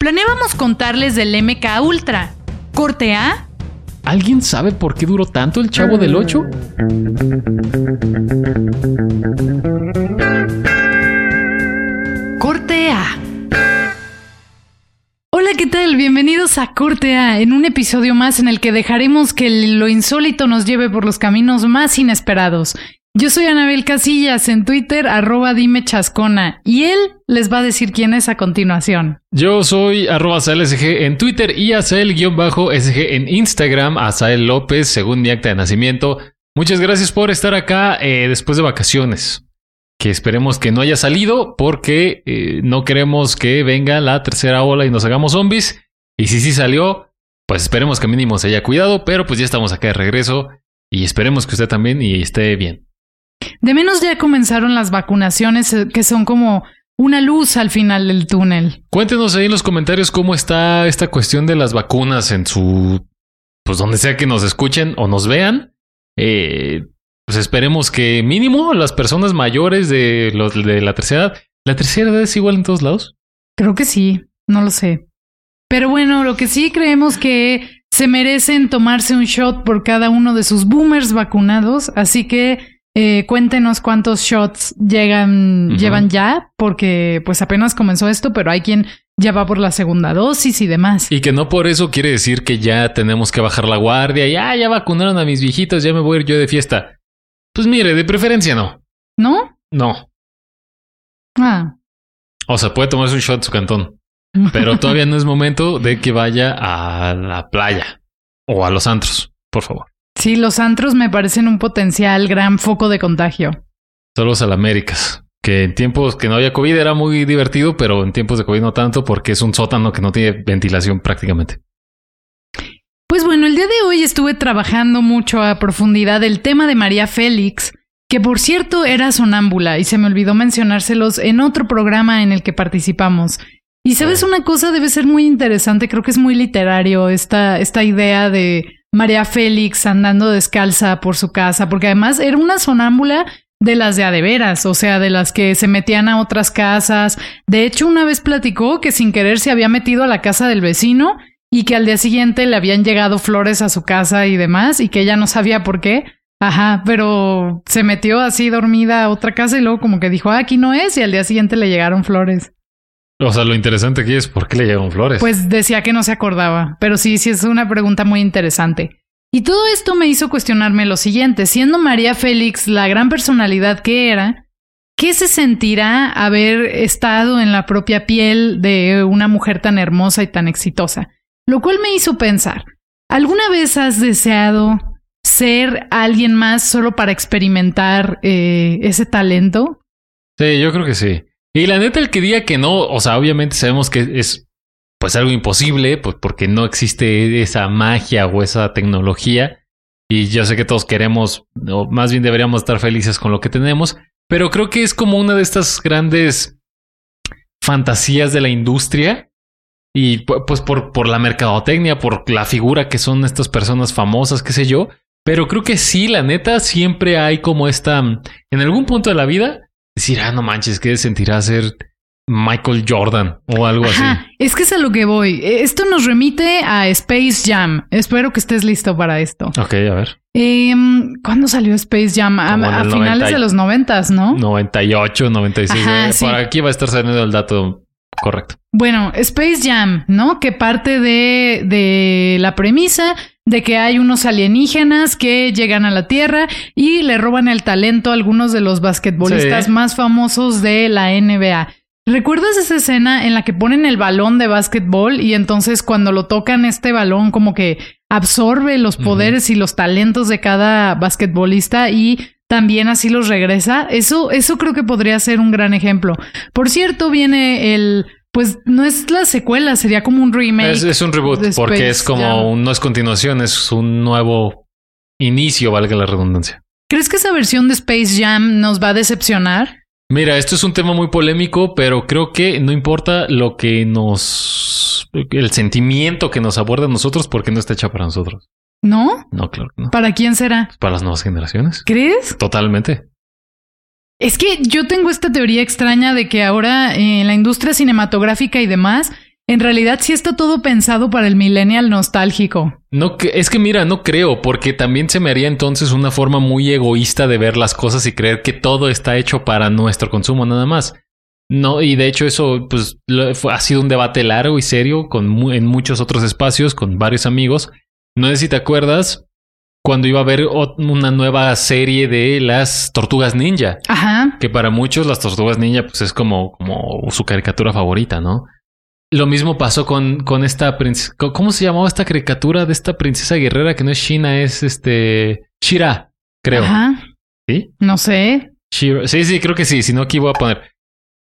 Planeábamos contarles del MK Ultra. Corte A. ¿Alguien sabe por qué duró tanto el Chavo del 8? Corte A. Hola, ¿qué tal? Bienvenidos a Corte A, en un episodio más en el que dejaremos que lo insólito nos lleve por los caminos más inesperados. Yo soy Anabel Casillas en Twitter, arroba dime chascona, y él les va a decir quién es a continuación. Yo soy arroba SG en Twitter y Asael-SG en Instagram, Asael López, según mi acta de nacimiento. Muchas gracias por estar acá eh, después de vacaciones. Que esperemos que no haya salido porque eh, no queremos que venga la tercera ola y nos hagamos zombies. Y si sí salió, pues esperemos que mínimo se haya cuidado, pero pues ya estamos acá de regreso y esperemos que usted también y esté bien. De menos ya comenzaron las vacunaciones eh, que son como una luz al final del túnel. Cuéntenos ahí en los comentarios cómo está esta cuestión de las vacunas en su... Pues donde sea que nos escuchen o nos vean. Eh, pues esperemos que mínimo las personas mayores de, los, de la tercera edad... ¿La tercera edad es igual en todos lados? Creo que sí, no lo sé. Pero bueno, lo que sí creemos que se merecen tomarse un shot por cada uno de sus boomers vacunados, así que eh, cuéntenos cuántos shots llegan, llevan ya, porque pues apenas comenzó esto, pero hay quien ya va por la segunda dosis y demás. Y que no por eso quiere decir que ya tenemos que bajar la guardia y ah, ya vacunaron a mis viejitos, ya me voy a ir yo de fiesta. Pues mire, de preferencia no. ¿No? No. Ah. O sea, puede tomarse un shot en su cantón, pero todavía no es momento de que vaya a la playa o a los antros, por favor. Sí, los antros me parecen un potencial gran foco de contagio. Solo los Américas. Que en tiempos que no había COVID era muy divertido, pero en tiempos de COVID no tanto porque es un sótano que no tiene ventilación prácticamente. Pues bueno, el día de hoy estuve trabajando mucho a profundidad el tema de María Félix, que por cierto era sonámbula y se me olvidó mencionárselos en otro programa en el que participamos. Y sabes una cosa, debe ser muy interesante, creo que es muy literario esta, esta idea de María Félix andando descalza por su casa, porque además era una sonámbula de las de adeveras, o sea, de las que se metían a otras casas. De hecho, una vez platicó que sin querer se había metido a la casa del vecino y que al día siguiente le habían llegado flores a su casa y demás, y que ella no sabía por qué. Ajá, pero se metió así dormida a otra casa y luego como que dijo, ah, aquí no es, y al día siguiente le llegaron flores. O sea, lo interesante aquí es por qué le llegaron flores. Pues decía que no se acordaba, pero sí, sí es una pregunta muy interesante. Y todo esto me hizo cuestionarme lo siguiente, siendo María Félix la gran personalidad que era, ¿qué se sentirá haber estado en la propia piel de una mujer tan hermosa y tan exitosa? Lo cual me hizo pensar, ¿alguna vez has deseado ser alguien más solo para experimentar eh, ese talento? Sí, yo creo que sí. Y la neta, el que diga que no, o sea, obviamente sabemos que es pues algo imposible, pues porque no existe esa magia o esa tecnología. Y yo sé que todos queremos, o más bien deberíamos estar felices con lo que tenemos, pero creo que es como una de estas grandes fantasías de la industria. Y pues por, por la mercadotecnia, por la figura que son estas personas famosas, qué sé yo. Pero creo que sí, la neta, siempre hay como esta, en algún punto de la vida, decir, ah, no manches, ¿qué sentirá ser Michael Jordan o algo Ajá, así? Es que es a lo que voy. E, esto nos remite a Space Jam. Espero que estés listo para esto. Ok, a ver. Em, ¿Cuándo salió Space Jam? A, finales de los noventas, ¿no? 98, 96. Eh, por aquí va a estar saliendo el dato correcto. Bueno, Space Jam, ¿no? Que parte de, de la premisa de que hay unos alienígenas que llegan a la Tierra y le roban el talento a algunos de los basquetbolistas más famosos de la NBA. ¿Recuerdas esa escena en la que ponen el balón de básquetbol y entonces cuando lo tocan este balón como que absorbe los poderes y los talentos de cada basquetbolista y también así los regresa? Eso, eso creo que podría ser un gran ejemplo. Por cierto, viene el pues no es la secuela, sería como un remake. Es, un reboot, porque es como, no es continuación, es un nuevo inicio, valga la redundancia. ¿Crees que esa versión de Space Jam nos va a decepcionar? Mira, esto es un tema muy polémico, pero creo que no importa lo que nos... el sentimiento que nos aborda a nosotros porque no está hecha para nosotros. ¿No? No, claro no. ¿Para quién será? Para las nuevas generaciones. ¿Crees? Totalmente. Es que yo tengo esta teoría extraña de que ahora en la industria cinematográfica y demás en realidad sí está todo pensado para el millennial nostálgico. No, es que mira, no creo, porque también se me haría entonces una forma muy egoísta de ver las cosas y creer que todo está hecho para nuestro consumo nada más. No, y de hecho eso pues ha sido un debate largo y serio con en muchos otros espacios con varios amigos. No sé si te acuerdas, cuando iba a haber una nueva serie de las tortugas ninja. Ajá. Que para muchos las tortugas ninja pues es como, como su caricatura favorita, ¿no? Lo mismo pasó con, con esta princesa. ¿Cómo se llamaba esta caricatura de esta princesa guerrera que no es China, es este. Shira, creo. Ajá. ¿Sí? No sé. Shira. Sí, sí, creo que sí. Si no, aquí voy a poner.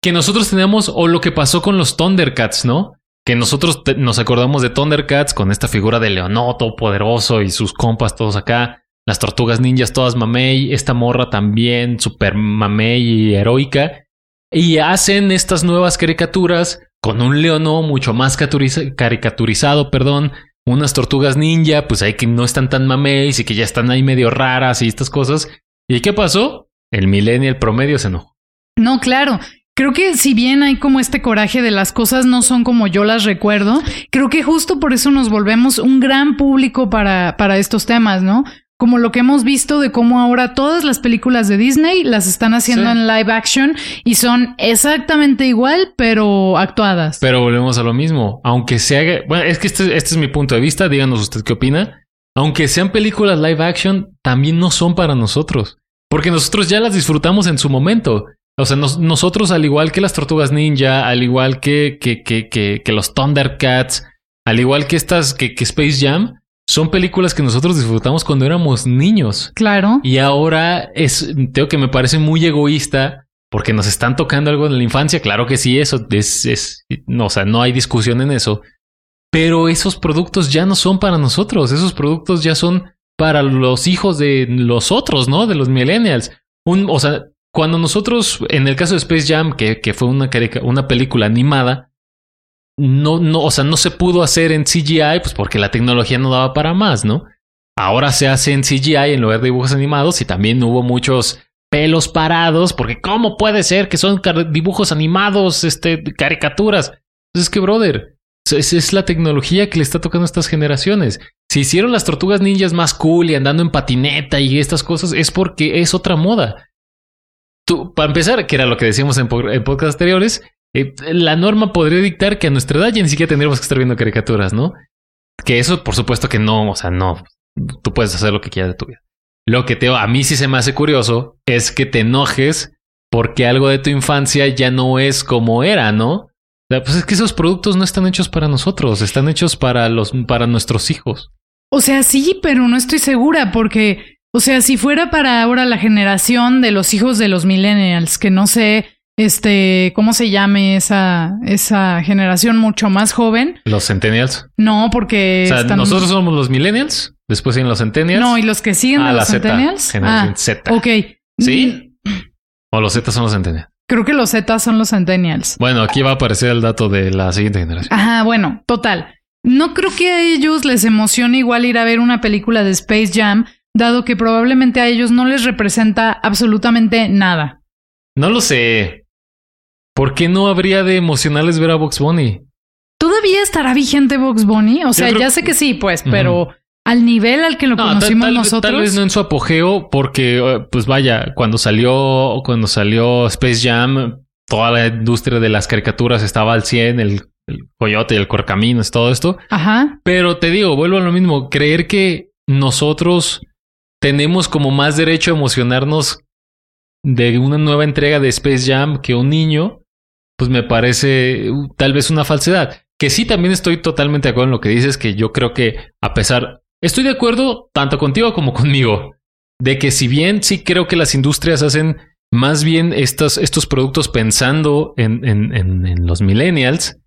Que nosotros tenemos, o lo que pasó con los Thundercats, ¿no? Que nosotros nos acordamos de Thundercats con esta figura de Leonoto poderoso y sus compas todos acá, las tortugas ninjas todas mamey, esta morra también super mamey y heroica, y hacen estas nuevas caricaturas con un Leono mucho más caricaturizado, perdón, unas tortugas ninja, pues ahí que no están tan mameis y que ya están ahí medio raras y estas cosas. ¿Y qué pasó? El millennial promedio se enojó. No, claro. Creo que si bien hay como este coraje de las cosas no son como yo las recuerdo, creo que justo por eso nos volvemos un gran público para, para estos temas, ¿no? Como lo que hemos visto de cómo ahora todas las películas de Disney las están haciendo en live action y son exactamente igual, pero actuadas. Pero volvemos a lo mismo. Aunque se haga. Bueno, es que este, este es mi punto de vista. Díganos usted qué opina. Aunque sean películas live action, también no son para nosotros. Porque nosotros ya las disfrutamos en su momento. O sea, nosotros, al igual que las tortugas ninja, al igual que, que, que, que, los Thundercats, al igual que estas, que, que Space Jam, son películas que nosotros disfrutamos cuando éramos niños. Claro. Y ahora es, tengo que me parece muy egoísta porque nos están tocando algo en la infancia. Claro que sí, eso es, es no, o sea, no hay discusión en eso. Pero esos productos ya no son para nosotros. Esos productos ya son para los hijos de los otros, ¿no? De los millennials. Un, o sea, cuando nosotros, en el caso de Space Jam, que, que fue una, una película animada, no, no, o sea, no se pudo hacer en CGI, pues porque la tecnología no daba para más, ¿no? Ahora se hace en CGI en lugar de dibujos animados y también hubo muchos pelos parados, porque ¿cómo puede ser que son dibujos animados, este, caricaturas? Entonces, pues es que, brother, esa es la tecnología que le está tocando a estas generaciones. Si hicieron las tortugas ninjas más cool y andando en patineta y estas cosas, es porque es otra moda. Tú, para empezar, que era lo que decíamos en, en anteriores, eh, la norma podría dictar que a nuestra edad ya ni siquiera tendríamos que estar viendo caricaturas, ¿no? Que eso, por supuesto que no, o sea, no, tú puedes hacer lo que quieras de tu vida. Lo que te, a mí sí se me hace curioso es que te enojes porque algo de tu infancia ya no es como era, ¿no? pues es que esos productos no están hechos para nosotros, están hechos para los, para nuestros hijos. O sea, sí, pero no estoy segura porque o sea, si fuera para ahora la generación de los hijos de los millennials, que no sé, este, ¿cómo se llame esa, esa generación mucho más joven? Los centennials. No, porque. O sea, nosotros somos los millennials, después siguen los centennials. No, y los que siguen ah, de los centennials. Generación ah, Z. Ok. ¿Sí? ¿O los Z son los centennials? Creo que los Z son los centennials. Bueno, aquí va a aparecer el dato de la siguiente generación. Ajá, bueno, total. No creo que a ellos les emocione igual ir a ver una película de Space Jam dado que probablemente a ellos no les representa absolutamente nada. No lo sé. ¿Por qué no habría de emocionales ver a Box Bunny? ¿Todavía estará vigente Box Bunny? O sea, ya sé que sí, pues, pero al nivel al que lo conocimos nosotros. Tal vez no en su apogeo, porque, eh, pues vaya, cuando salió, cuando salió Space Jam, toda la industria de las caricaturas estaba al 100, el, el coyote, el corcaminos, todo esto. Ajá. Pero te digo, vuelvo a lo mismo, creer que nosotros tenemos como más derecho a emocionarnos de una nueva entrega de Space Jam que un niño, pues me parece uh, tal vez una falsedad. Que sí, también estoy totalmente de acuerdo en lo que dices, que yo creo que a pesar, estoy de acuerdo tanto contigo como conmigo, de que si bien sí creo que las industrias hacen más bien estos, estos productos pensando en, en, en los millennials,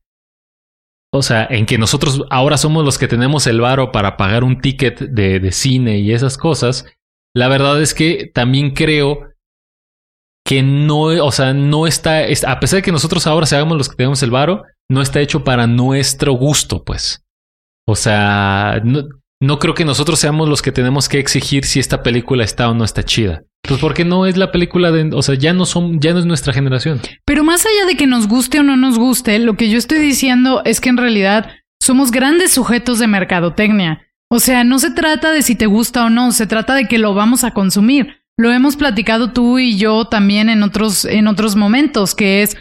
o sea, en que nosotros ahora somos los que tenemos el varo para pagar un ticket de, de cine y esas cosas. La verdad es que también creo que no, o sea, no está, a pesar de que nosotros ahora seamos los que tenemos el varo, no está hecho para nuestro gusto, pues. O sea, no creo que nosotros seamos los que tenemos que exigir si esta película está o no está chida. Pues porque no es la película de, o sea, ya no son, ya no es nuestra generación. Pero más allá de que nos guste o no nos guste, lo que yo estoy diciendo es que en realidad somos grandes sujetos de mercadotecnia. O sea, no se trata de si te gusta o no, se trata de que lo vamos a consumir. Lo hemos platicado tú y yo también en otros, en otros momentos, que es,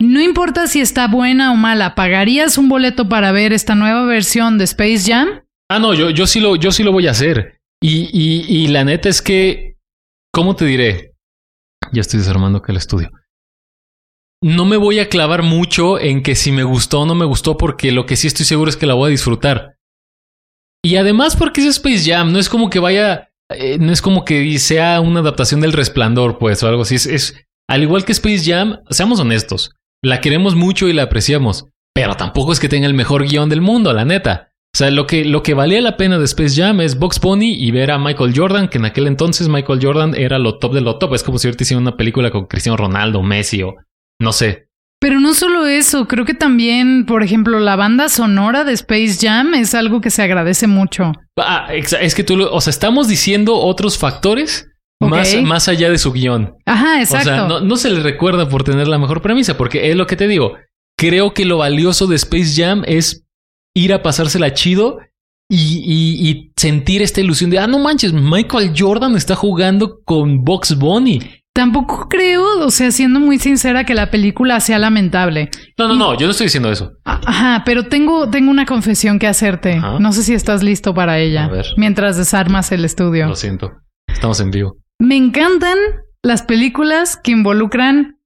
no importa si está buena o mala, ¿pagarías un boleto para ver esta nueva versión de Space Jam? Ah, no, yo, yo sí lo, yo sí lo voy a hacer. Y, y, la neta es que, ¿cómo te diré? Ya estoy desarmando acá el estudio. No me voy a clavar mucho en que si me gustó o no me gustó, porque lo que sí estoy seguro es que la voy a disfrutar. Y además porque es Space Jam, no es como que vaya, eh, no es como que sea una adaptación del Resplandor, pues, o algo así. Es, es, al igual que Space Jam, seamos honestos, la queremos mucho y la apreciamos, pero tampoco es que tenga el mejor guion del mundo, la neta. O sea, lo que, lo que valía la pena de Space Jam es Box Pony y ver a Michael Jordan, que en aquel entonces Michael Jordan era lo top de lo top. Es como si ahorita hiciera una película con Cristiano Ronaldo, Messi o no sé. Pero no solo eso, creo que también, por ejemplo, la banda sonora de Space Jam es algo que se agradece mucho. Ah, es que tú, lo, o sea, estamos diciendo otros factores más, más allá de su guion. Ajá, exacto. O sea, no, no se le recuerda por tener la mejor premisa, porque es lo que te digo. Creo que lo valioso de Space Jam es ir a pasársela chido y, y, y, sentir esta ilusión de, ah, no manches, Michael Jordan está jugando con Box Bunny. Tampoco creo, o sea, siendo muy sincera, que la película sea lamentable. No, no, no, yo no estoy diciendo eso. Ajá, pero tengo, tengo una confesión que hacerte. No sé si estás listo para ella. A ver. Mientras desarmas el estudio. Lo siento. Estamos en vivo. Me encantan las películas que involucran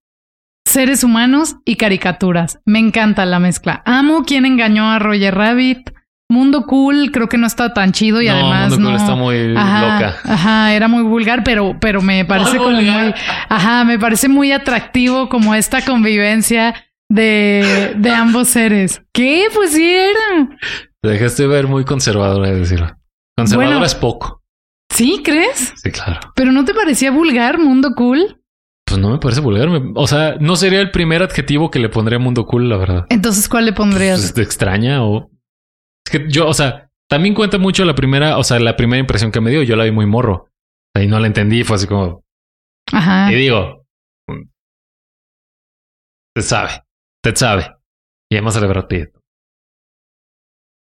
seres humanos y caricaturas. Me encanta la mezcla. Amo quien engañó a Roger Rabbit. Mundo Cool creo que no está tan chido y además Mundo no. Cool está muy loca. Ajá, era muy vulgar, pero, pero me parece como muy, ajá, me parece muy atractivo como esta convivencia de, de ambos seres. ¿Qué? Pues sí era. Te dejaste ver muy conservadora, de decirlo. Conservadora es poco. ¿Sí, crees? Sí, claro. ¿Pero no te parecía vulgar, Mundo Cool? Pues no me parece vulgar. O sea, no sería el primer adjetivo que le pondría a Mundo Cool, la verdad. Entonces, ¿cuál le pondrías? Pues, extraña o es que yo, o sea, también cuenta mucho la primera, o sea, la primera impresión que me dio. Yo la vi muy morro. Y no la entendí. Fue así como. Ajá. Y digo. Usted sabe. Usted sabe. Y además a Brad Pitt.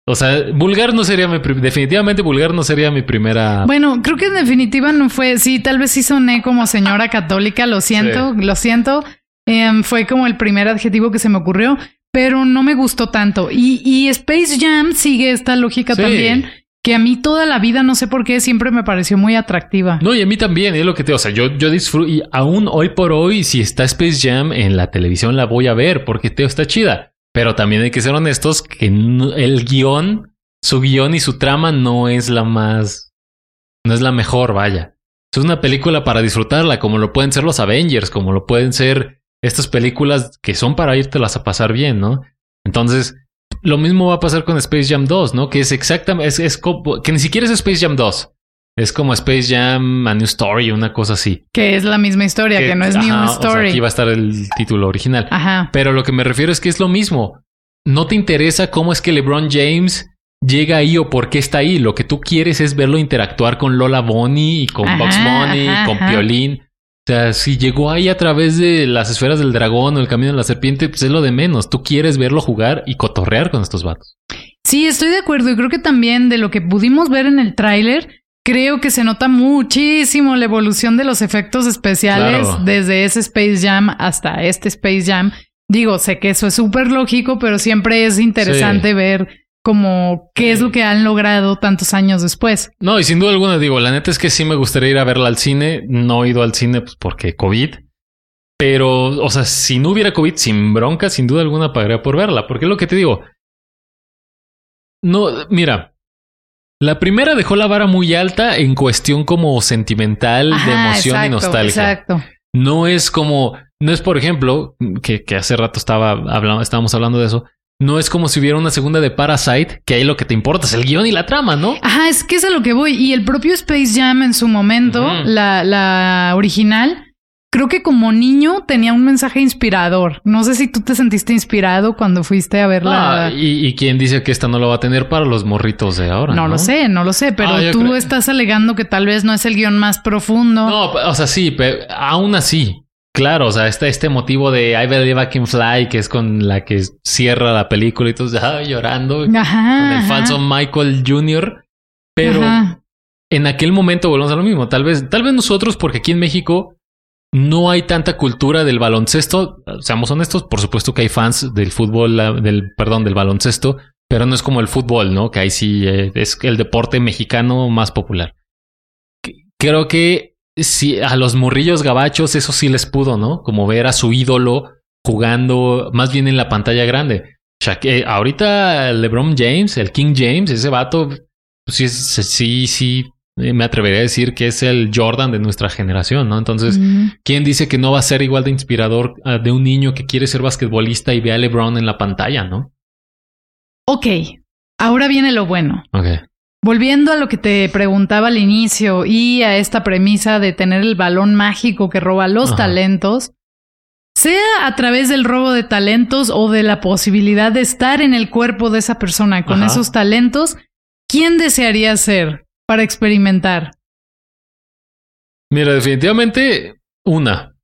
O sea, vulgar no sería mi... Definitivamente vulgar no sería mi primera... Bueno, creo que en definitiva no fue... Sí, tal vez sí soné como señora católica, lo siento, lo siento. Eh, fue como el primer adjetivo que se me ocurrió pero no me gustó tanto. Y, y Space Jam sigue esta lógica también, que a mí toda la vida, no sé por qué, siempre me pareció muy atractiva. No, y a mí también, es lo que te, o sea, yo, yo disfruto, y aún hoy por hoy, si está Space Jam en la televisión, la voy a ver, porque Teo está chida. Pero también hay que ser honestos que el guion, su guion y su trama no es la más, no es la mejor, vaya. Es una película para disfrutarla, como lo pueden ser los Avengers, como lo pueden ser estas películas que son para irte-las a pasar bien, ¿no? Entonces, lo mismo va a pasar con Space Jam 2, ¿no? Que es exactamente, es, es que ni siquiera es Space Jam 2. Es como Space Jam, A New Story, una cosa así. Que es la misma historia, que, no es New Story. aquí va a estar el título original. Ajá. Pero lo que me refiero es que es lo mismo. No te interesa cómo es que LeBron James llega ahí o por qué está ahí. Lo que tú quieres es verlo interactuar con Lola Bonnie y con Box Bunny, y con Piolín. O sea, si llegó ahí a través de las esferas del dragón o el camino de la serpiente, pues es lo de menos. Tú quieres verlo jugar y cotorrear con estos vatos. Sí, estoy de acuerdo. Y creo que también de lo que pudimos ver en el tráiler, creo que se nota muchísimo la evolución de los efectos especiales desde ese Space Jam hasta este Space Jam. Digo, sé que eso es súper lógico, pero siempre es interesante ver como qué es lo que han logrado tantos años después. No, y sin duda alguna digo, la neta es que sí me gustaría ir a verla al cine. No he ido al cine pues, porque COVID. Pero, o sea, si no hubiera COVID, sin bronca, sin duda alguna pagaría por verla. Porque es lo que te digo. No, mira. La primera dejó la vara muy alta en cuestión como sentimental, de emoción y nostalgia. Exacto. No es como, no es por ejemplo, que, que hace rato estaba hablando, estábamos hablando de eso no es como si hubiera una segunda de Parasite, que ahí lo que te importa es el guion y la trama, ¿no? Ajá, es que es a lo que voy. Y el propio Space Jam en su momento, la, la original, creo que como niño tenía un mensaje inspirador. No sé si tú te sentiste inspirado cuando fuiste a verla. Ah, y, y quién dice que esta no lo va a tener para los morritos de ahora. no, No, lo sé, no lo sé, pero Ah, tú estás alegando que tal vez no es el guion más profundo. No, o sea, sí, pero aún así. Claro, o sea, está este motivo de I Believe I Can Fly, que es con la que cierra la película y tú ah, llorando con Ajá. el ajá, falso Michael Jr. Pero ajá. en aquel momento volvemos a lo mismo. Tal vez, tal vez nosotros, porque aquí en México no hay tanta cultura del baloncesto. Seamos honestos, por supuesto que hay fans del fútbol, la- del, perdón, del baloncesto, pero no es como el fútbol, ¿no? Que ahí sí eh, es el deporte mexicano más popular. Creo que sí, a los morrillos gabachos eso sí les pudo, ¿no? Como ver a su ídolo jugando más bien en la pantalla grande. Shaq- eh, ahorita LeBron James, el King James, ese vato, pues sí, sí, sí, me atrevería a decir que es el Jordan de nuestra generación, ¿no? Entonces. ¿quién dice que no va a ser igual de inspirador ah, de un niño que quiere ser basquetbolista y ve a LeBron en la pantalla, ¿no? Ok, ahora viene lo bueno. Ok. Volviendo a lo que te preguntaba al inicio y a esta premisa de tener el balón mágico que roba los Ajá. talentos, sea a través del robo de talentos o de la posibilidad de estar en el cuerpo de esa persona con Ajá. esos talentos, ¿quién desearía ser para experimentar? Mira, definitivamente una.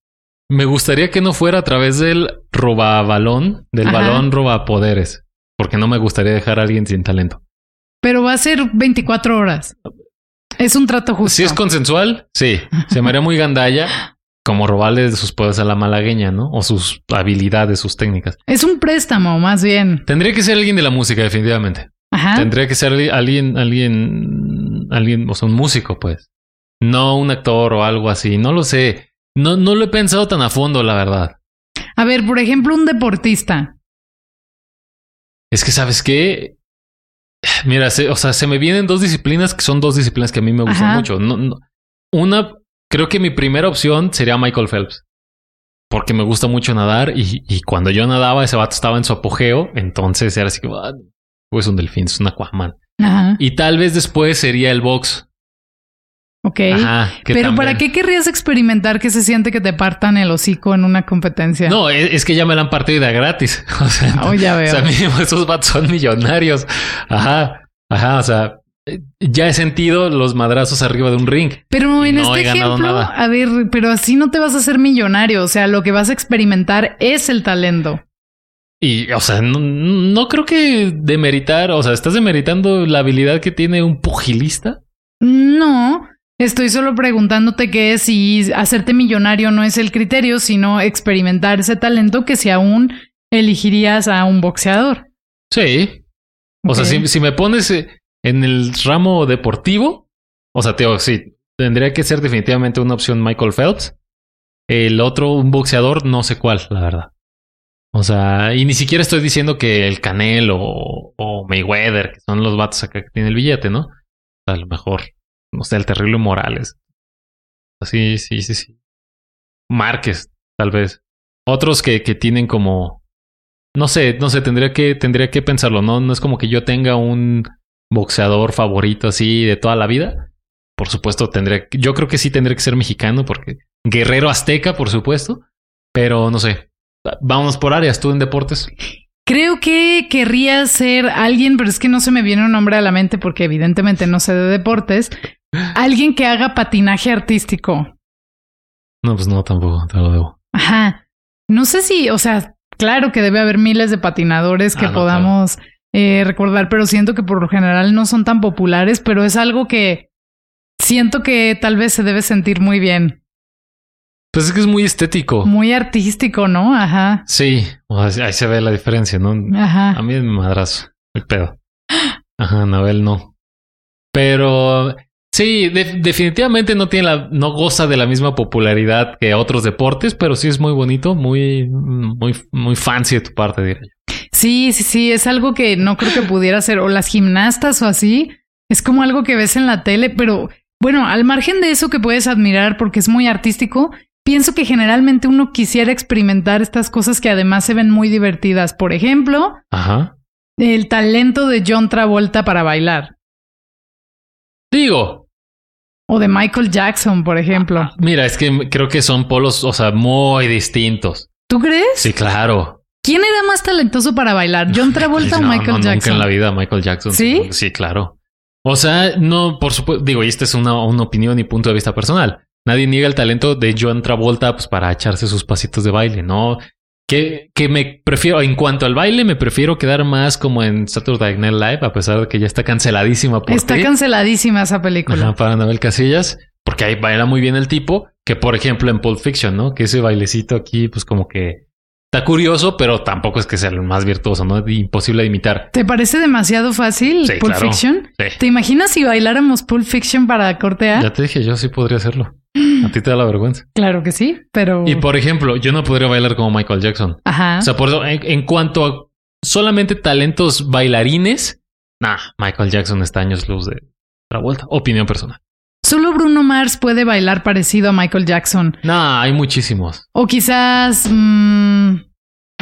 Me gustaría que no fuera a través del robabalón, del Ajá. balón robapoderes, porque no me gustaría dejar a alguien sin talento. Pero va a ser 24 horas. Es un trato justo. Si es consensual, sí. Se me haría muy gandalla como robarle sus poderes a la malagueña, ¿no? O sus habilidades, sus técnicas. Es un préstamo, más bien. Tendría que ser alguien de la música, definitivamente. Ajá. Tendría que ser alguien, alguien, alguien, o sea, un músico, pues. No un actor o algo así. No lo sé. No, no lo he pensado tan a fondo, la verdad. A ver, por ejemplo, un deportista. Es que, ¿sabes qué? Mira, se- o sea, se me vienen dos disciplinas que son dos disciplinas que a mí me gustan Ajá. mucho. No- no- una, creo que mi primera opción sería Michael Phelps. Porque me gusta mucho nadar y, y cuando yo nadaba, ese vato estaba en su apogeo. Entonces era así que, ah, es un delfín, es un aquaman. Ajá. Y tal vez después sería el box. Ok. Ajá. que Pero ¿para qué querrías experimentar que se siente que te partan el hocico en una competencia? No, es, es que ya me la han partido de gratis. O sea, Oh, ya veo. o sea, mínimo esos vatos son millonarios. Ajá, ajá, o sea, ya he sentido los madrazos arriba de un ring. pero en no este ejemplo, a ver, pero así no te vas a hacer millonario. O sea, lo que vas a experimentar es el talento. Y, o sea, no, no creo que demeritar, o sea, estás demeritando la habilidad que tiene un pugilista. No, estoy solo preguntándote que si hacerte millonario no es el criterio, sino experimentar ese talento que si aún elegirías a un boxeador. Sí. O sea, si, si me pones eh, en el ramo deportivo, o sea, Teo, sí, tendría que ser definitivamente una opción Michael Phelps. El otro, un boxeador, no sé cuál, la verdad. O sea, y ni siquiera estoy diciendo que el Canelo o, o Mayweather, que son los vatos acá que tienen el billete, ¿no? A lo mejor, no sé, el terrible Morales. Sí, sí, sí, sí. Márquez, tal vez. Otros que, que tienen como no sé, no sé, tendría que, tendría que pensarlo, ¿no? No es como que yo tenga un boxeador favorito así de toda la vida. Por supuesto, tendría, yo creo que sí tendría que ser mexicano, porque guerrero azteca, por supuesto. Pero no sé. Vamos por áreas, tú en deportes. Creo que querría ser alguien, pero es que no se me viene un nombre a la mente porque evidentemente no sé de deportes. Alguien que haga patinaje artístico. No, pues no, tampoco, te lo debo. Ajá. No sé si, o sea, claro que debe haber miles de patinadores que Ah, no, podamos eh, recordar, pero siento que por lo general no son tan populares, pero es algo que siento que tal vez se debe sentir muy bien. Pues es que es muy estético. Muy artístico, ¿no? Ajá. Sí, o sea, ahí se ve la diferencia, ¿no? Ajá. A mí es mi madrazo, el pedo. Ajá, Anabel no. Pero sí, de- definitivamente no tiene la, no goza de la misma popularidad que otros deportes, pero sí es muy bonito, muy, muy, muy fancy de tu parte, diría yo. Sí, sí, sí, es algo que no creo que pudiera ser, o las gimnastas o así, es como algo que ves en la tele, pero bueno, al margen de eso que puedes admirar porque es muy artístico, pienso que generalmente uno quisiera experimentar estas cosas que además se ven muy divertidas. Por ejemplo, Ajá. el talento de John Travolta para bailar. Digo, O de Michael Jackson, por ejemplo. Mira, es que creo que son polos, o sea, muy distintos. ¿Tú crees? Sí, claro. ¿Quién era más talentoso para bailar? ¿John Travolta o Michael no, Nunca Jackson? en la vida Michael Jackson. ¿Sí? Sí, claro. O sea, no, por supuesto, digo, y esta es una, una opinión y punto de vista personal. Nadie niega el talento de John Travolta pues, para echarse sus pasitos de baile, ¿no? Que, que me prefiero, en cuanto al baile, me prefiero quedar más como en Saturday Night Live, a pesar de que ya está canceladísima por Está ti. canceladísima esa película. Ajá, para Anabel Casillas, porque ahí baila muy bien el tipo, que por ejemplo en Pulp Fiction, ¿no? Que ese bailecito aquí, pues como que está curioso, pero tampoco es que sea el más virtuoso, ¿no? Imposible de imitar. ¿Te parece demasiado fácil Sí, Pulp claro. Fiction? Sí. ¿Te imaginas si bailáramos Pulp Fiction para cortear? Ya te dije, yo sí podría hacerlo. A ti te da la vergüenza. Claro que sí, pero... Y por ejemplo, yo no podría bailar como Michael Jackson. Ajá. O sea, por eso, en, en cuanto a solamente talentos bailarines, nah, Michael Jackson está años luz de Travolta. Opinión personal. Solo Bruno Mars puede bailar parecido a Michael Jackson. Nah, hay muchísimos. O quizás mm,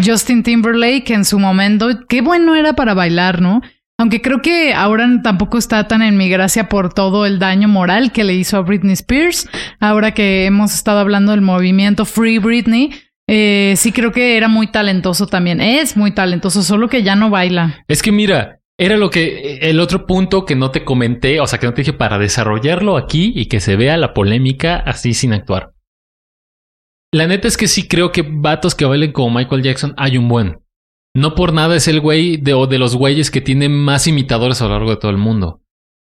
Justin Timberlake en su momento. Qué bueno era para bailar, ¿no? Aunque creo que ahora tampoco está tan en mi gracia por todo el daño moral que le hizo a Britney Spears. Ahora que hemos estado hablando del movimiento Free Britney, eh, sí creo que era muy talentoso también. Es muy talentoso, solo que ya no baila. Es que mira, era lo que el otro punto que no te comenté, o sea, que no te dije para desarrollarlo aquí y que se vea la polémica así sin actuar. La neta es que sí creo que vatos que bailen como Michael Jackson hay un buen. No por nada es el güey de, o de los güeyes que tienen más imitadores a lo largo de todo el mundo.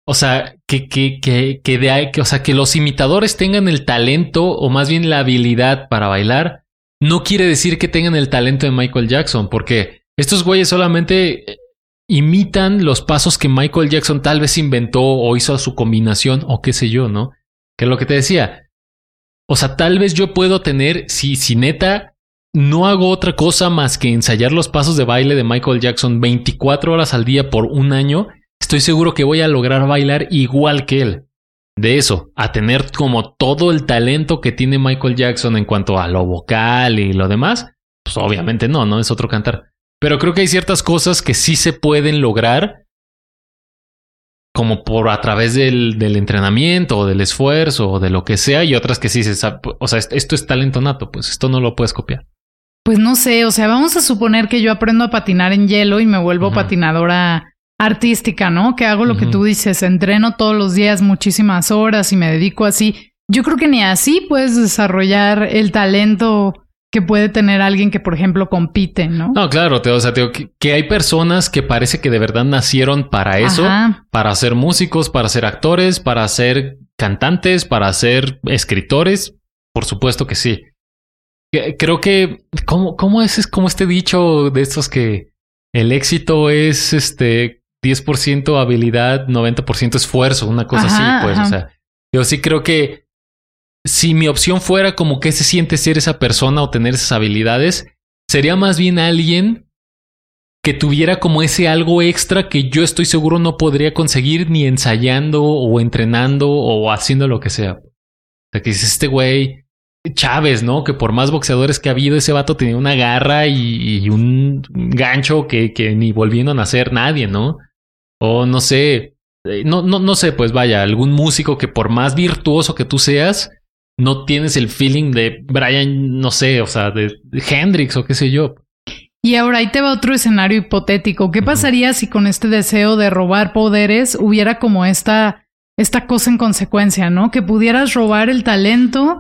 O sea, que, que, que, que de que, o sea, que los imitadores tengan el talento o más bien la habilidad para bailar, no quiere decir que tengan el talento de Michael Jackson, porque estos güeyes solamente imitan los pasos que Michael Jackson tal vez inventó o hizo a su combinación o qué sé yo, ¿no? Que es lo que te decía. O sea, tal vez yo puedo tener, si, si neta no hago otra cosa más que ensayar los pasos de baile de Michael Jackson 24 horas al día por un año, estoy seguro que voy a lograr bailar igual que él. De eso, a tener como todo el talento que tiene Michael Jackson en cuanto a lo vocal y lo demás, pues obviamente no, no es otro cantar. Pero creo que hay ciertas cosas que sí se pueden lograr como por a través del, del entrenamiento o del esfuerzo o de lo que sea y otras que sí se sabe, o sea, esto es talento nato, pues esto no lo puedes copiar. Pues no sé, o sea, vamos a suponer que yo aprendo a patinar en hielo y me vuelvo patinadora artística, ¿no? Que hago lo que tú dices, entreno todos los días muchísimas horas y me dedico así. Yo creo que ni así puedes desarrollar el talento que puede tener alguien que, por ejemplo, compite, ¿no? No, claro, te, o sea, te que, que hay personas que parece que de verdad nacieron para eso, Ajá. para ser músicos, para ser actores, para ser cantantes, para ser escritores. Por supuesto que sí. Creo que, ¿cómo, cómo es, es como este dicho de estos que el éxito es este 10% habilidad, 90% esfuerzo, una cosa Ajá, así, pues, ajá. o sea, yo sí creo que si mi opción fuera como que se siente ser esa persona o tener esas habilidades, sería más bien alguien que tuviera como ese algo extra que yo estoy seguro no podría conseguir ni ensayando o entrenando o haciendo lo que sea. O sea, que dices, este güey, Chávez, ¿no? Que por más boxeadores que ha habido, ese vato tenía una garra y, y un gancho que, que ni volviendo a nacer nadie, ¿no? O no sé, eh, no, no, no sé, pues vaya, algún músico que por más virtuoso que tú seas, no tienes el feeling de Brian, no sé, o sea, de, Hendrix o qué sé yo. Y ahora ahí te va otro escenario hipotético. ¿Qué pasaría si con este deseo de robar poderes hubiera como esta, esta cosa en consecuencia, ¿no? Que pudieras robar el talento,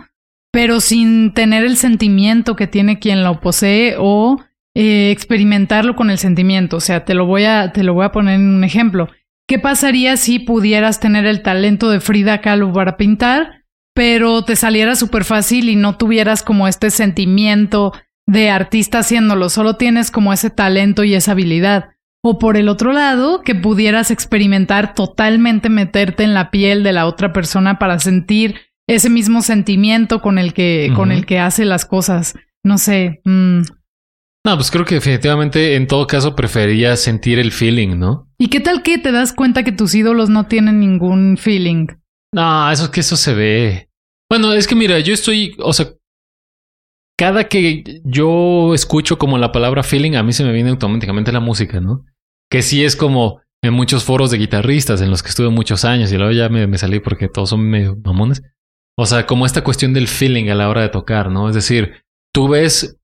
pero sin tener el sentimiento que tiene quien lo posee o eh, experimentarlo con el sentimiento. O sea, te lo voy a, te lo voy a poner en un ejemplo. ¿Qué pasaría si pudieras tener el talento de Frida Kahlo para pintar, pero te saliera súper fácil y no tuvieras como este sentimiento de artista haciéndolo, solo tienes como ese talento y esa habilidad. O por el otro lado, que pudieras experimentar totalmente meterte en la piel de la otra persona para sentir ese mismo sentimiento con el que, con el que hace las cosas. No sé. mm. No, pues creo que definitivamente en todo caso preferiría sentir el feeling, ¿no? ¿Y qué tal que te das cuenta que tus ídolos no tienen ningún feeling? No, eso es que eso se ve. Bueno, es que mira, yo estoy, o sea, cada que yo escucho como la palabra feeling, a mí se me viene automáticamente la música, ¿no? Que sí es como, en muchos foros de guitarristas en los que estuve muchos años y luego ya me, salí porque todos son medio mamones. O sea, como esta cuestión del feeling a la hora de tocar, ¿no? Es decir, tú ves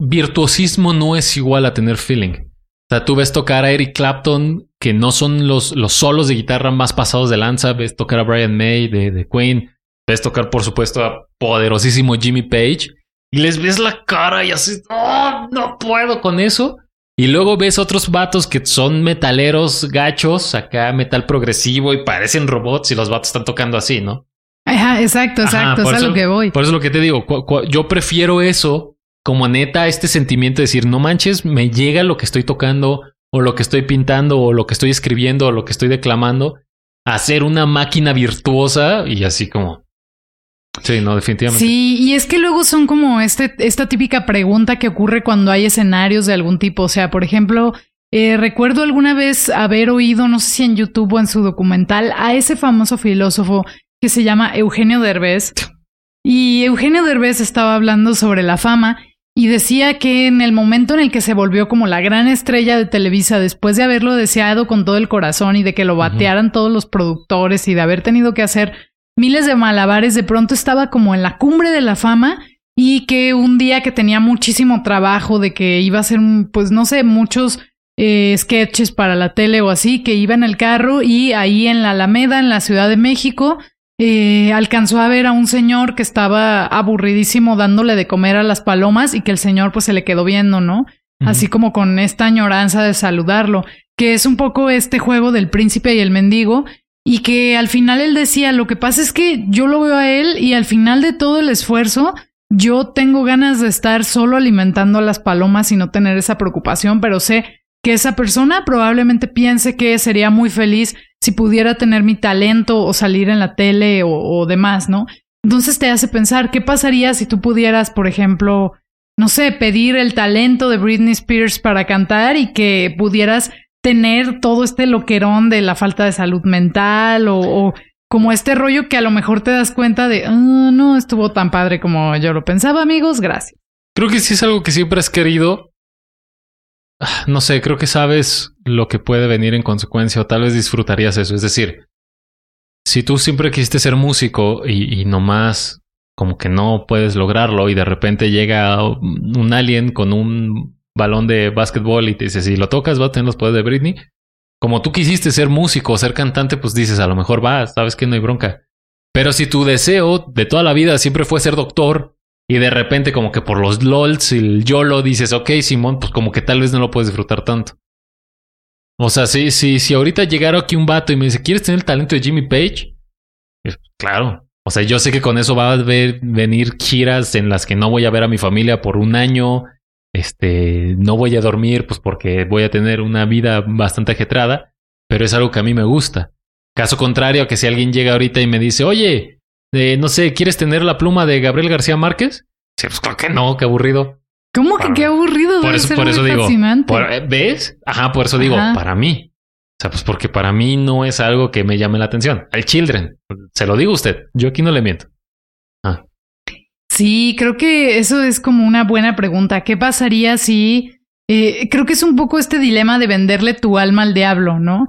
virtuosismo no es igual a tener feeling. O sea, tú ves tocar a Eric Clapton, que no son los, los solos de guitarra más pasados de lanza, ves tocar a Brian May de, de Queen, ves tocar, por supuesto, a poderosísimo Jimmy Page, y les ves la cara y así, oh, no puedo con eso. Y luego ves otros vatos que son metaleros gachos, acá metal progresivo y parecen robots y los vatos están tocando así, ¿no? Ajá, exacto, exacto, es a lo que voy. Por eso es lo que te digo, yo prefiero eso como neta este sentimiento de decir, no manches, me llega lo que estoy tocando o lo que estoy pintando o lo que estoy escribiendo o lo que estoy declamando, a ser una máquina virtuosa y así como... Sí, no, definitivamente. Sí, y es que luego son como este, esta típica pregunta que ocurre cuando hay escenarios de algún tipo. O sea, por ejemplo, eh, recuerdo alguna vez haber oído, no sé si en YouTube o en su documental, a ese famoso filósofo que se llama Eugenio Derbez. Y Eugenio Derbez estaba hablando sobre la fama y decía que en el momento en el que se volvió como la gran estrella de Televisa, después de haberlo deseado con todo el corazón y de que lo batearan todos los productores y de haber tenido que hacer miles de malabares, de pronto estaba como en la cumbre de la fama y que un día que tenía muchísimo trabajo, de que iba a hacer, pues no sé, muchos eh, sketches para la tele o así, que iba en el carro y ahí en la Alameda, en la Ciudad de México, eh, alcanzó a ver a un señor que estaba aburridísimo dándole de comer a las palomas y que el señor pues se le quedó viendo, ¿no? Así como con esta añoranza de saludarlo, que es un poco este juego del príncipe y el mendigo, y que al final él decía, lo que pasa es que yo lo veo a él y al final de todo el esfuerzo, yo tengo ganas de estar solo alimentando a las palomas y no tener esa preocupación, pero sé que esa persona probablemente piense que sería muy feliz si pudiera tener mi talento o salir en la tele o, demás, ¿no? Entonces te hace pensar, ¿qué pasaría si tú pudieras, por ejemplo, no sé, pedir el talento de Britney Spears para cantar y que pudieras tener todo este loquerón de la falta de salud mental o, como este rollo que a lo mejor te das cuenta de, ah, no estuvo tan padre como yo lo pensaba, amigos, gracias. Creo que sí es algo que siempre has querido, no sé, creo que sabes lo que puede venir en consecuencia o tal vez disfrutarías eso. Es decir, si tú siempre quisiste ser músico y, y nomás como que no puedes lograrlo y de repente llega un alien con un balón de básquetbol y te dice, si lo tocas va a tener los poderes de Britney. Como tú quisiste ser músico ser cantante, pues dices, a lo mejor va, sabes que no hay bronca. Pero si tu deseo de toda la vida siempre fue ser doctor y de repente como que por los LOLs y el YOLO dices, ok, Simón, pues como que tal vez no lo puedes disfrutar tanto. O sea, si, si, si ahorita llegara aquí un vato y me dice, ¿quieres tener el talento de Jimmy Page? claro. O sea, yo sé que con eso va a venir giras en las que no voy a ver a mi familia por un año. Este, no voy a dormir, pues porque voy a tener una vida bastante ajetrada, pero es algo que a mí me gusta. Caso contrario, que si alguien llega ahorita y me dice, oye, no sé, ¿quieres tener la pluma de Gabriel García Márquez? Sí, pues claro que no, qué aburrido. ¿Cómo que qué aburrido? Por eso, por eso digo, eh, ¿ves? Ajá, por eso digo, para mí. O sea, pues porque para mí no es algo que me llame la atención. El Children, se lo digo a usted, yo aquí no le miento. Ah. Sí, creo que eso es como una buena pregunta. ¿Qué pasaría si eh, creo que es un poco este dilema de venderle tu alma al diablo, ¿no?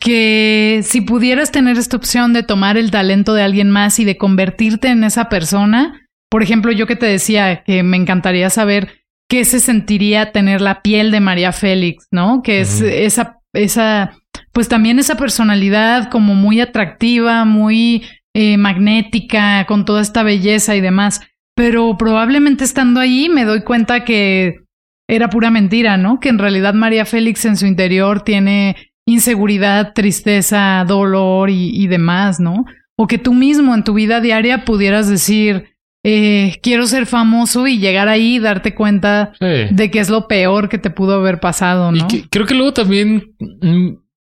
Que si pudieras tener esta opción de tomar el talento de alguien más y de convertirte en esa persona, por ejemplo, yo que te decía que me encantaría saber qué se sentiría tener la piel de María Félix, ¿no? Que es esa, esa, pues también esa personalidad como muy atractiva, muy eh, magnética, con toda esta belleza y demás. Pero probablemente estando ahí me doy cuenta que era pura mentira, ¿no? Que en realidad María Félix en su interior tiene inseguridad, tristeza, dolor y, demás, ¿no? O que tú mismo en tu vida diaria pudieras decir, eh, quiero ser famoso y llegar ahí y darte cuenta de que es lo peor que te pudo haber pasado, ¿no? Y creo que luego también, mm,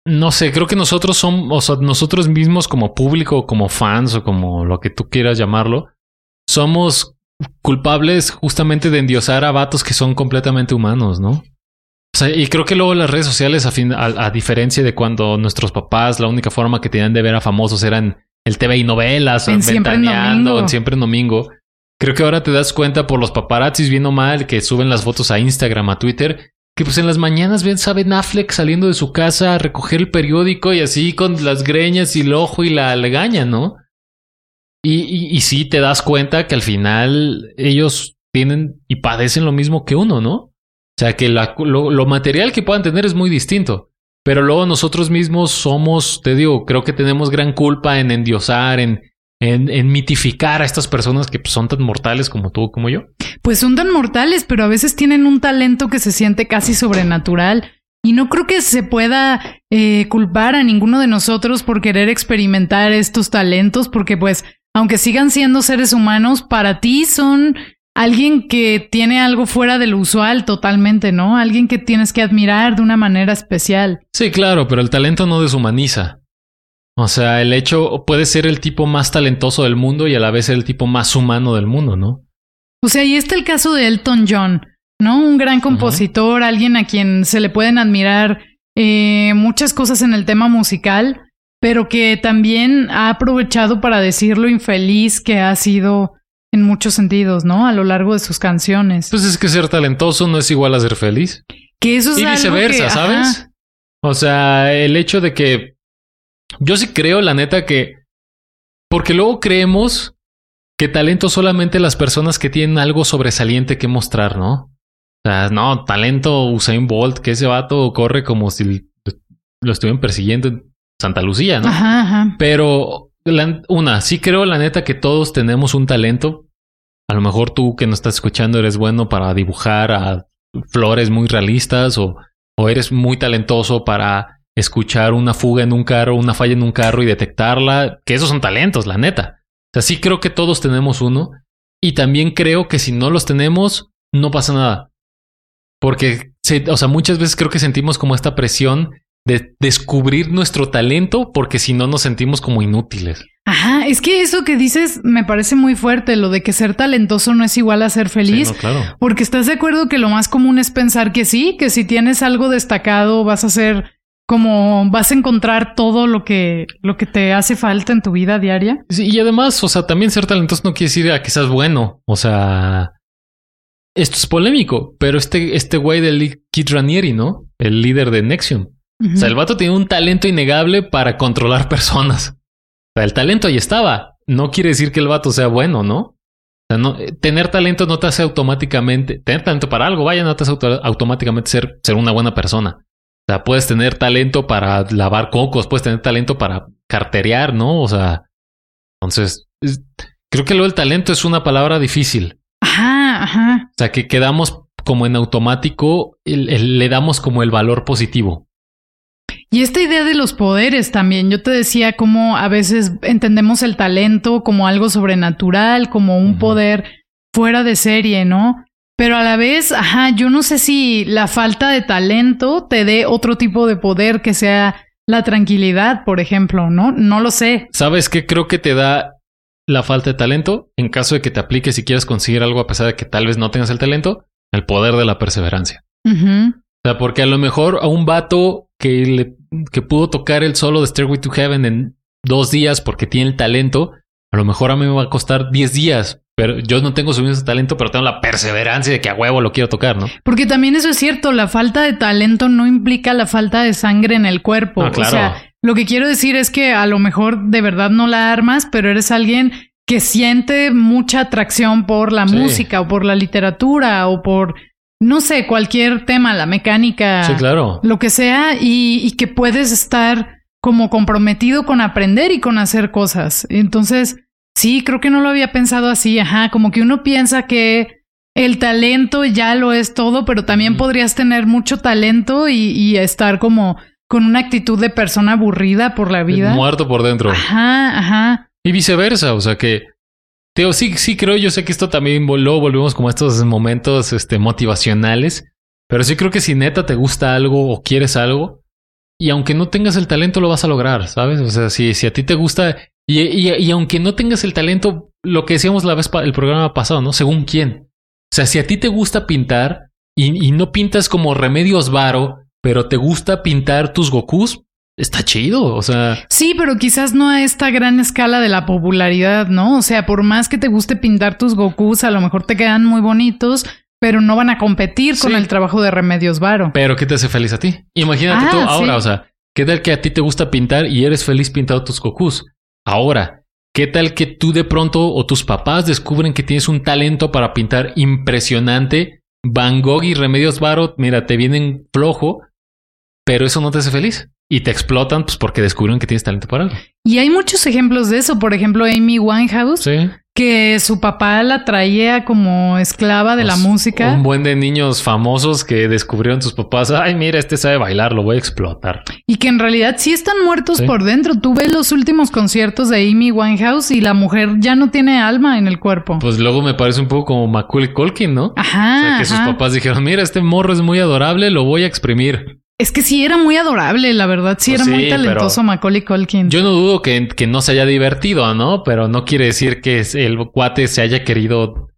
no sé, creo que nosotros somos, o nosotros mismos como público, como fans o como lo que tú quieras llamarlo, somos culpables justamente de endiosar a vatos que son completamente humanos, ¿no? O sea, y creo que luego las redes sociales, a, fin, a, diferencia de cuando nuestros papás, la única forma que tenían de ver a famosos eran el TV y novelas, en siempre en domingo. En siempre en domingo. Creo que ahora te das cuenta por los paparazzis bien o mal que suben las fotos a Instagram, a Twitter, que pues en las mañanas ven, sabe Affleck saliendo de su casa a recoger el periódico y así con las greñas y el ojo y la legaña, ¿no? Y, y, y sí te das cuenta que al final ellos tienen y padecen lo mismo que uno, ¿no? O sea, que lo material que puedan tener es muy distinto. Pero luego nosotros mismos somos, te digo, creo que tenemos gran culpa en endiosar, en, en, en mitificar a estas personas que pues, son tan mortales como tú, como yo. Pues son tan mortales, pero a veces tienen un talento que se siente casi sobrenatural. Y no creo que se pueda eh, culpar a ninguno de nosotros por querer experimentar estos talentos, porque pues, aunque sigan siendo seres humanos, para ti son alguien que tiene algo fuera de lo usual totalmente, ¿no? Alguien que tienes que admirar de una manera especial. Sí, claro, pero el talento no deshumaniza. O sea, el hecho puede ser el tipo más talentoso del mundo y a la vez el tipo más humano del mundo, ¿no? O sea, y está el caso de Elton John, ¿no? Un gran compositor, alguien a quien se le pueden admirar eh, muchas cosas en el tema musical, pero que también ha aprovechado para decir lo infeliz que ha sido en muchos sentidos, ¿no? A lo largo de sus canciones. Pues es que ser talentoso no es igual a ser feliz. Que eso es y viceversa, que- ¿sabes? ajá. O sea, el hecho de que yo sí creo, la neta, que porque luego creemos que talento solamente las personas que tienen algo sobresaliente que mostrar, ¿no? O sea, no, talento Usain Bolt, que ese vato corre como si lo estuvieran persiguiendo en Santa Lucía, ¿no? Ajá, ajá. Pero la- una, sí creo la neta que todos tenemos un talento. A lo mejor tú que nos estás escuchando eres bueno para dibujar a flores muy realistas o, o eres muy talentoso para escuchar una fuga en un carro, una falla en un carro y detectarla, que esos son talentos, la neta. O sea, sí creo que todos tenemos uno y también creo que si no los tenemos, no pasa nada. Porque, se- o sea, muchas veces creo que sentimos como esta presión de descubrir nuestro talento porque si no nos sentimos como inútiles. Ajá, es que eso que dices me parece muy fuerte, lo de que ser talentoso no es igual a ser feliz. Sí, no, claro. Porque estás de acuerdo que lo más común es pensar que sí, que si tienes algo destacado vas a ser como vas a encontrar todo lo que lo que te hace falta en tu vida diaria. Sí, y además, o sea, también ser talentoso no quiere decir a que seas bueno. O sea, esto es polémico, pero este, este güey del Kid Ranieri, ¿no? El líder de Nexium. O sea, el vato tiene un talento innegable para controlar personas. O sea, el talento ahí estaba. No quiere decir que el vato sea bueno, ¿no? O sea, no, eh, tener talento no te hace automáticamente, tener talento para algo, vaya, no te hace auto- automáticamente ser, ser una buena persona. O sea, puedes tener talento para lavar cocos, puedes tener talento para carterear, ¿no? O sea, entonces, es- creo que lo del talento es una palabra difícil. Ajá, ajá. O sea, que quedamos como en automático, el- el- le damos como el valor positivo. Y esta idea de los poderes también, yo te decía cómo a veces entendemos el talento como algo sobrenatural, como un poder fuera de serie, ¿no? Pero a la vez, ajá, yo no sé si la falta de talento te dé otro tipo de poder que sea la tranquilidad, por ejemplo, ¿no? No lo sé. ¿Sabes qué creo que te da la falta de talento? En caso de que te apliques y quieras conseguir algo a pesar de que tal vez no tengas el talento, el poder de la perseverancia. O sea, porque a lo mejor a un vato que, le, que pudo tocar el solo de Stairway to Heaven en dos días porque tiene el talento, a lo mejor a mí me va a costar 10 días. Pero yo no tengo suficiente talento, pero tengo la perseverancia de que a huevo lo quiero tocar, ¿no? Porque también eso es cierto, la falta de talento no implica la falta de sangre en el cuerpo. Ah, claro. O sea, lo que quiero decir es que a lo mejor de verdad no la armas, pero eres alguien que siente mucha atracción por la Sí. música o por la literatura o por, no sé, cualquier tema, la mecánica, Sí, claro. lo que sea, y, y que puedes estar como comprometido con aprender y con hacer cosas. Entonces, sí, creo que no lo había pensado así, ajá, como que uno piensa que el talento ya lo es todo, pero también podrías tener mucho talento y, y estar como con una actitud de persona aburrida por la vida. Muerto por dentro. Ajá, ajá. Y viceversa, o sea que Teo, sí, sí creo, yo sé que esto también vol- luego volvemos como a estos momentos este, motivacionales, pero sí creo que si neta te gusta algo o quieres algo, y aunque no tengas el talento lo vas a lograr, ¿sabes? O sea, si, a ti te gusta, y, aunque no tengas el talento, lo que decíamos la vez, el programa pasado, ¿no? Según quién. O sea, si a ti te gusta pintar y, y no pintas como Remedios Varo, pero te gusta pintar tus Gokus, está chido, o sea... Sí, pero quizás no a esta gran escala de la popularidad, ¿no? O sea, por más que te guste pintar tus Gokus, a lo mejor te quedan muy bonitos, pero no van a competir con el trabajo de Remedios Varo. Pero ¿qué te hace feliz a ti? Imagínate Ah, tú ahora, sí. o sea, ¿qué tal que a ti te gusta pintar y eres feliz pintando tus cocús? Ahora, ¿qué tal que tú de pronto o tus papás descubren que tienes un talento para pintar impresionante? Van Gogh y Remedios Varo, mira, te vienen flojo, pero eso no te hace feliz. Y te explotan pues porque descubrieron que tienes talento para algo. Y hay muchos ejemplos de eso. Por ejemplo, Amy Winehouse, Sí. que su papá la traía como esclava de la Pues, música. Un buen de niños famosos que descubrieron tus papás, ay, mira, este sabe bailar, lo voy a explotar. Y que en realidad sí están muertos Sí. por dentro. Tú ves los últimos conciertos de Amy Winehouse y la mujer ya no tiene alma en el cuerpo. Pues luego me parece un poco como Macaulay Culkin, ¿no? Ajá. O sea, que sus papás dijeron, mira, este morro es muy adorable, lo voy a exprimir. Es que sí era muy adorable, la verdad. Sí Pues era muy talentoso Macaulay Culkin. Yo no dudo que, que no se haya divertido, ¿no? Pero no quiere decir que el cuate se haya querido...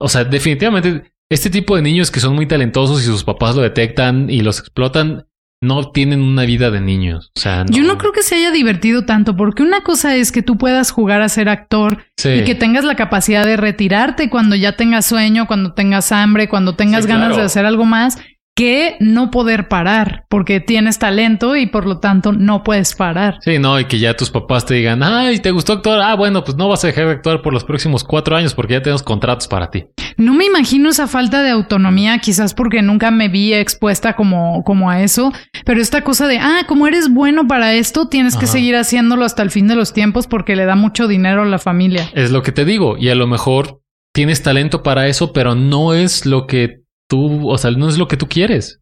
O sea, definitivamente, este tipo de niños que son muy talentosos y sus papás lo detectan y los explotan, no tienen una vida de niños. O sea, Yo no creo que se haya divertido tanto, porque una cosa es que tú puedas jugar a ser actor Sí. y que tengas la capacidad de retirarte cuando ya tengas sueño, cuando tengas hambre, cuando tengas Sí, ganas claro. de hacer algo más, que no poder parar, porque tienes talento y por lo tanto no puedes parar. Sí, no, y que ya tus papás te digan, ay, ¿te gustó actuar? Ah, bueno, pues no vas a dejar de actuar por los próximos cuatro años porque ya tenemos contratos para ti. No me imagino esa falta de autonomía, quizás porque nunca me vi expuesta como, como a eso, pero esta cosa de, ah, como eres bueno para esto, tienes que seguir haciéndolo hasta el fin de los tiempos porque le da mucho dinero a la familia. Es lo que te digo. Y a lo mejor tienes talento para eso, pero no es lo que tú, o sea, no es lo que tú quieres.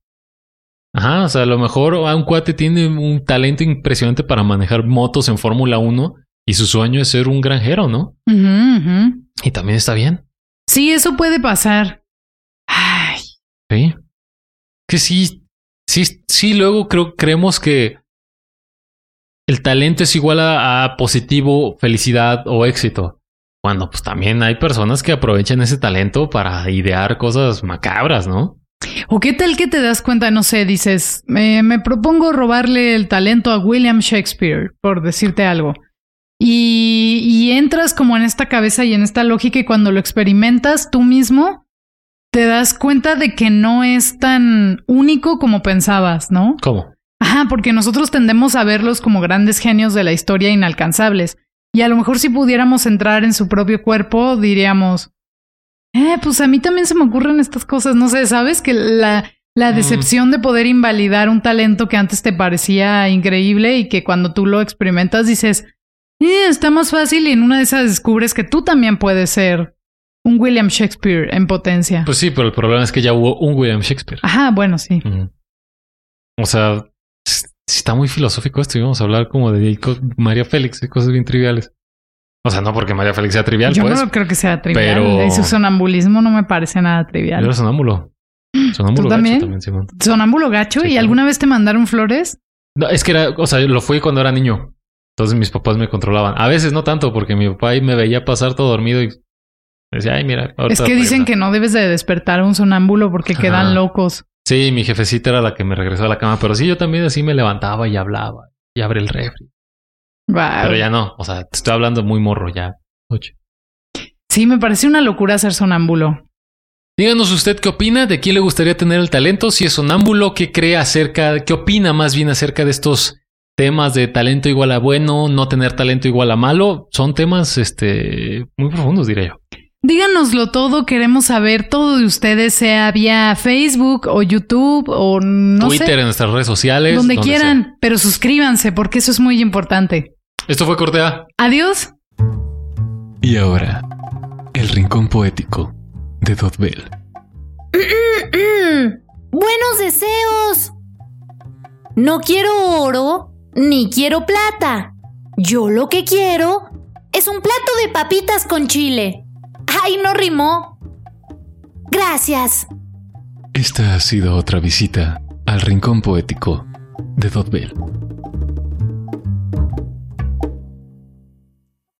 Ajá, o sea, a lo mejor a un cuate tiene un talento impresionante para manejar motos en Fórmula 1 y su sueño es ser un granjero, ¿no? Ujú, ujú. Y también está bien. Sí, eso puede pasar. Ay, Sí. Que sí, sí, sí, luego creo, creemos que el talento es igual a, a positivo, felicidad o éxito. Cuando pues también hay personas que aprovechan ese talento para idear cosas macabras, ¿no? o qué tal que te das cuenta, no sé, dices, "Eh, me propongo robarle el talento a William Shakespeare, por decirte algo. Y, y entras como en esta cabeza y en esta lógica y cuando lo experimentas tú mismo, te das cuenta de que no es tan único como pensabas, ¿no? ¿Cómo? Ajá, porque nosotros tendemos a verlos como grandes genios de la historia inalcanzables. Y a lo mejor si pudiéramos entrar en su propio cuerpo, diríamos, eh, pues a mí también se me ocurren estas cosas. No sé, ¿sabes? Que la, la decepción de poder invalidar un talento que antes te parecía increíble y que cuando tú lo experimentas dices, eh, está más fácil y en una de esas descubres que tú también puedes ser un William Shakespeare en potencia. Pues sí, pero el problema es que ya hubo un William Shakespeare. Ajá, bueno, sí. O sea, está muy filosófico esto. Íbamos a hablar como de María Félix, de cosas bien triviales. O sea, no porque María Félix sea trivial, Yo pues. no creo que sea trivial. pero- Y su sonambulismo no me parece nada trivial. Yo era sonámbulo. Sonámbulo gacho también? Simón. ¿Sonámbulo gacho? Sí, ¿Y claro. alguna vez te mandaron flores? No, es que era, o sea, lo fui cuando era niño. Entonces mis papás me controlaban. A veces no tanto, porque mi papá ahí me veía pasar todo dormido y decía, ay, mira. es que dicen regresa". que no debes de despertar a un sonámbulo porque Ajá. quedan locos. Sí, mi jefecita era la que me regresó a la cama, pero sí, yo también así me levantaba y hablaba y abre el refri. Pero ya no, o sea, te estoy hablando muy morro ya. Ocho. Sí, me parece una locura ser sonámbulo. Díganos usted qué opina, de quién le gustaría tener el talento, si es sonámbulo, qué cree acerca, qué opina más bien acerca de estos temas de talento igual a bueno, no tener talento igual a malo. Son temas, este, muy profundos, diría yo. Díganoslo todo, queremos saber todo de ustedes, sea vía Facebook o YouTube o no Twitter, sé, en nuestras redes sociales. donde quieran, pero suscríbanse porque eso es muy importante. Esto fue Cortea. Adiós. Y ahora, el rincón poético de Dotbell. Mm, buenos deseos. No quiero oro ni quiero plata. Yo lo que quiero es un plato de papitas con chile. ¡Ay, no rimó! Gracias. Esta ha sido otra visita al rincón poético de Dotbell.